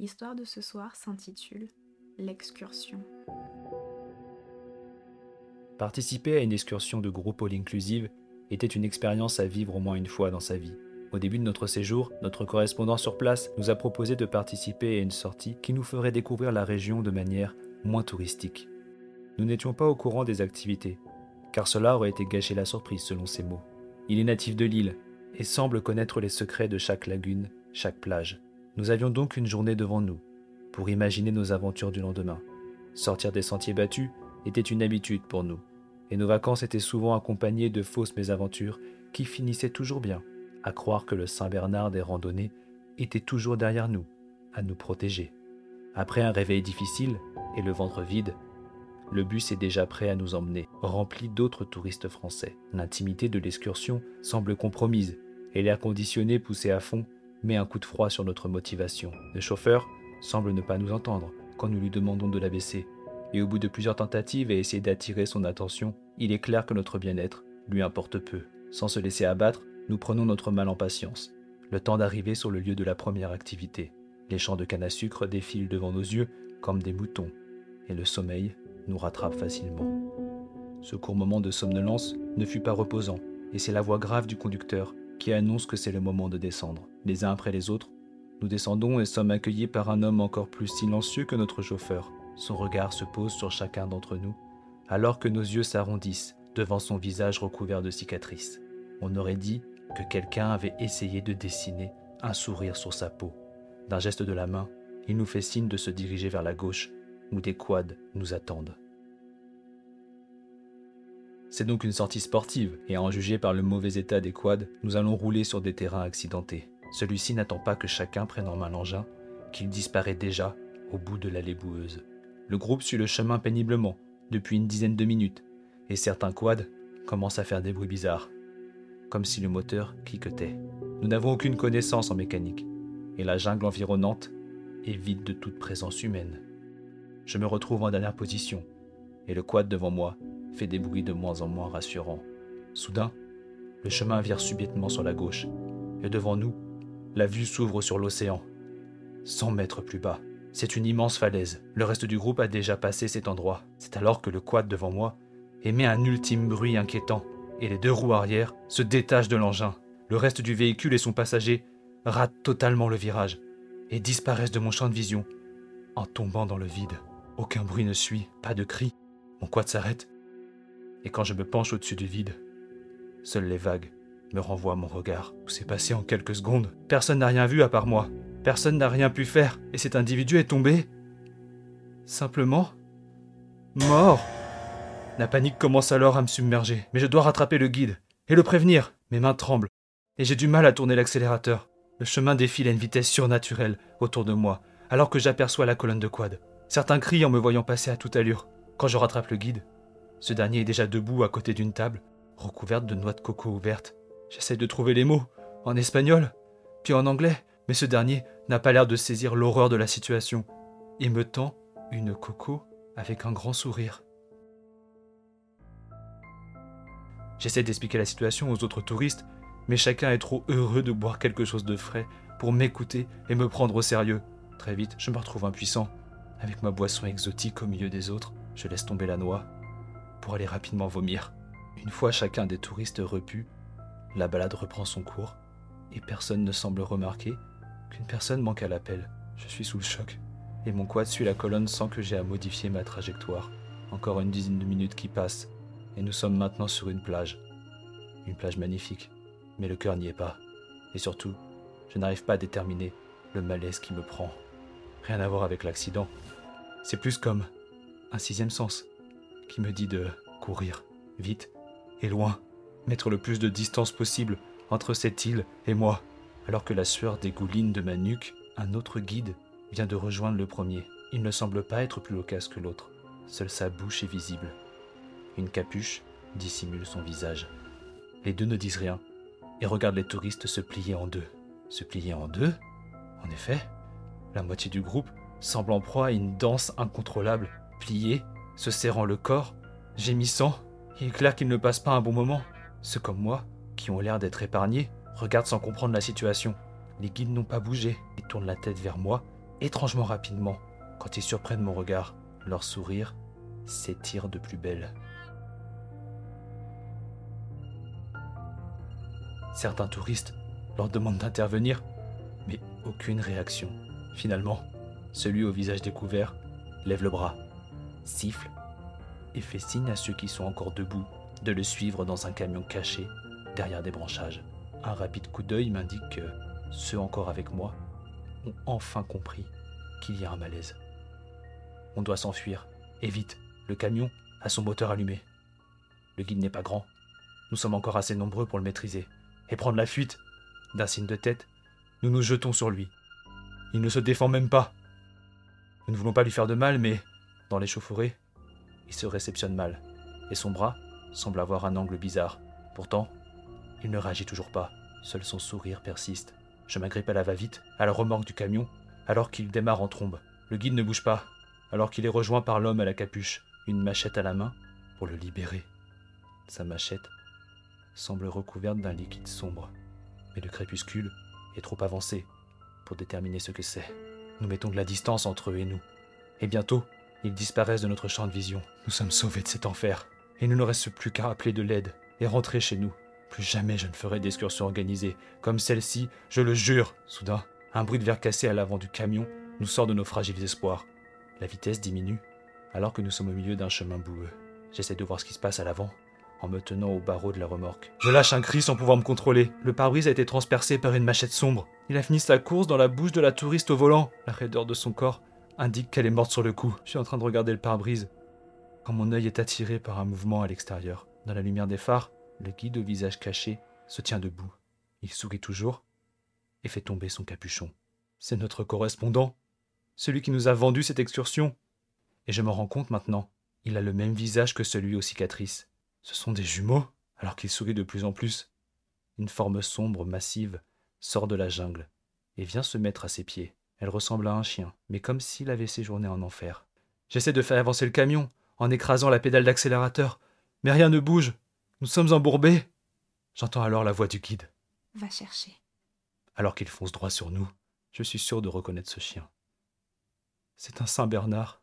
L'histoire de ce soir s'intitule L'excursion. Participer à une excursion de groupe all inclusive était une expérience à vivre au moins une fois dans sa vie. Au début de notre séjour, notre correspondant sur place nous a proposé de participer à une sortie qui nous ferait découvrir la région de manière moins touristique. Nous n'étions pas au courant des activités, car cela aurait été gâcher la surprise selon ses mots. Il est natif de l'île et semble connaître les secrets de chaque lagune, chaque plage. Nous avions donc une journée devant nous pour imaginer nos aventures du lendemain. Sortir des sentiers battus était une habitude pour nous, et nos vacances étaient souvent accompagnées de fausses mésaventures qui finissaient toujours bien, à croire que le Saint-Bernard des randonnées était toujours derrière nous, à nous protéger. Après un réveil difficile et le ventre vide, le bus est déjà prêt à nous emmener, rempli d'autres touristes français. L'intimité de l'excursion semble compromise, et l'air conditionné poussé à fond met un coup de froid sur notre motivation. Le chauffeur semble ne pas nous entendre quand nous lui demandons de la baisser, et au bout de plusieurs tentatives et essayer d'attirer son attention, il est clair que notre bien-être lui importe peu. Sans se laisser abattre, nous prenons notre mal en patience, le temps d'arriver sur le lieu de la première activité. Les champs de canne à sucre défilent devant nos yeux comme des moutons, et le sommeil nous rattrape facilement. Ce court moment de somnolence ne fut pas reposant, et c'est la voix grave du conducteur qui annonce que c'est le moment de descendre. Les uns après les autres, nous descendons et sommes accueillis par un homme encore plus silencieux que notre chauffeur. Son regard se pose sur chacun d'entre nous, alors que nos yeux s'arrondissent devant son visage recouvert de cicatrices. On aurait dit que quelqu'un avait essayé de dessiner un sourire sur sa peau. D'un geste de la main, il nous fait signe de se diriger vers la gauche, où des quads nous attendent. C'est donc une sortie sportive, et à en juger par le mauvais état des quads, nous allons rouler sur des terrains accidentés. Celui-ci n'attend pas que chacun prenne en main l'engin, qu'il disparaît déjà au bout de l'allée boueuse. Le groupe suit le chemin péniblement, depuis une dizaine de minutes, et certains quads commencent à faire des bruits bizarres, comme si le moteur cliquetait. Nous n'avons aucune connaissance en mécanique, et la jungle environnante est vide de toute présence humaine. Je me retrouve en dernière position, et le quad devant moi fait des bruits de moins en moins rassurants. Soudain, le chemin vire subitement sur la gauche, et devant nous, la vue s'ouvre sur l'océan. 100 mètres plus bas, c'est une immense falaise. Le reste du groupe a déjà passé cet endroit. C'est alors que le quad devant moi émet un ultime bruit inquiétant, et les deux roues arrière se détachent de l'engin. Le reste du véhicule et son passager ratent totalement le virage et disparaissent de mon champ de vision en tombant dans le vide. Aucun bruit ne suit, pas de cri. Mon quad s'arrête et quand je me penche au-dessus du vide, seules les vagues me renvoient mon regard. Tout s'est passé en quelques secondes. Personne n'a rien vu à part moi. Personne n'a rien pu faire. Et cet individu est tombé. Simplement. Mort. La panique commence alors à me submerger. Mais je dois rattraper le guide. Et le prévenir. Mes mains tremblent. Et j'ai du mal à tourner l'accélérateur. Le chemin défile à une vitesse surnaturelle autour de moi, alors que j'aperçois la colonne de quad. Certains crient en me voyant passer à toute allure. Quand je rattrape le guide, ce dernier est déjà debout à côté d'une table, recouverte de noix de coco ouvertes. J'essaie de trouver les mots, en espagnol, puis en anglais, mais ce dernier n'a pas l'air de saisir l'horreur de la situation. Il me tend une coco avec un grand sourire. J'essaie d'expliquer la situation aux autres touristes, mais chacun est trop heureux de boire quelque chose de frais pour m'écouter et me prendre au sérieux. Très vite, je me retrouve impuissant. Avec ma boisson exotique au milieu des autres, je laisse tomber la noix pour aller rapidement vomir. Une fois chacun des touristes repus, la balade reprend son cours et personne ne semble remarquer qu'une personne manque à l'appel. Je suis sous le choc et mon quad suit la colonne sans que j'aie à modifier ma trajectoire. Encore une dizaine de minutes qui passent et nous sommes maintenant sur une plage. Une plage magnifique, mais le cœur n'y est pas. Et surtout, je n'arrive pas à déterminer le malaise qui me prend. Rien à voir avec l'accident. C'est plus comme un sixième sens qui me dit de courir vite et loin, mettre le plus de distance possible entre cette île et moi. Alors que la sueur dégouline de ma nuque, un autre guide vient de rejoindre le premier. Il ne semble pas être plus loquace que l'autre. Seule sa bouche est visible. Une capuche dissimule son visage. Les deux ne disent rien et regardent les touristes se plier en deux. Se plier en deux? En effet, la moitié du groupe semble en proie à une danse incontrôlable, pliée se serrant le corps, gémissant. Il est clair qu'ils ne passent pas un bon moment. Ceux comme moi, qui ont l'air d'être épargnés, regardent sans comprendre la situation. Les guides n'ont pas bougé. Ils tournent la tête vers moi étrangement rapidement quand ils surprennent mon regard. Leur sourire s'étire de plus belle. Certains touristes leur demandent d'intervenir, mais aucune réaction. Finalement, celui au visage découvert lève le bras, siffle et fait signe à ceux qui sont encore debout de le suivre dans un camion caché derrière des branchages. Un rapide coup d'œil m'indique que ceux encore avec moi ont enfin compris qu'il y a un malaise. On doit s'enfuir, et vite, le camion a son moteur allumé. Le guide n'est pas grand, nous sommes encore assez nombreux pour le maîtriser, et prendre la fuite. D'un signe de tête, nous nous jetons sur lui. Il ne se défend même pas. Nous ne voulons pas lui faire de mal, mais dans l'échauffourée, il se réceptionne mal, et son bras semble avoir un angle bizarre. Pourtant, il ne réagit toujours pas, seul son sourire persiste. Je m'agrippe à la va-vite, à la remorque du camion, alors qu'il démarre en trombe. Le guide ne bouge pas, alors qu'il est rejoint par l'homme à la capuche, une machette à la main, pour le libérer. Sa machette semble recouverte d'un liquide sombre, mais le crépuscule est trop avancé pour déterminer ce que c'est. Nous mettons de la distance entre eux et nous, et bientôt, ils disparaissent de notre champ de vision. Nous sommes sauvés de cet enfer, il ne nous reste plus qu'à appeler de l'aide et rentrer chez nous. Plus jamais je ne ferai d'excursion organisée, comme celle-ci, je le jure. Soudain, un bruit de verre cassé à l'avant du camion nous sort de nos fragiles espoirs. La vitesse diminue, alors que nous sommes au milieu d'un chemin boueux. J'essaie de voir ce qui se passe à l'avant, en me tenant au barreau de la remorque. Je lâche un cri sans pouvoir me contrôler. Le pare-brise a été transpercé par une machette sombre. Il a fini sa course dans la bouche de la touriste au volant. La raideur de son corps indique qu'elle est morte sur le coup. Je suis en train de regarder le pare-brise quand mon œil est attiré par un mouvement à l'extérieur. Dans la lumière des phares, le guide au visage caché se tient debout. Il sourit toujours et fait tomber son capuchon. C'est notre correspondant, celui qui nous a vendu cette excursion. Et je me rends compte maintenant, il a le même visage que celui aux cicatrices. Ce sont des jumeaux, alors qu'il sourit de plus en plus. Une forme sombre, massive, sort de la jungle et vient se mettre à ses pieds. Elle ressemble à un chien, mais comme s'il avait séjourné en enfer. J'essaie de faire avancer le camion, en écrasant la pédale d'accélérateur, mais rien ne bouge. Nous sommes embourbés. J'entends alors la voix du guide. Va chercher. Alors qu'il fonce droit sur nous, je suis sûr de reconnaître ce chien. C'est un Saint-Bernard.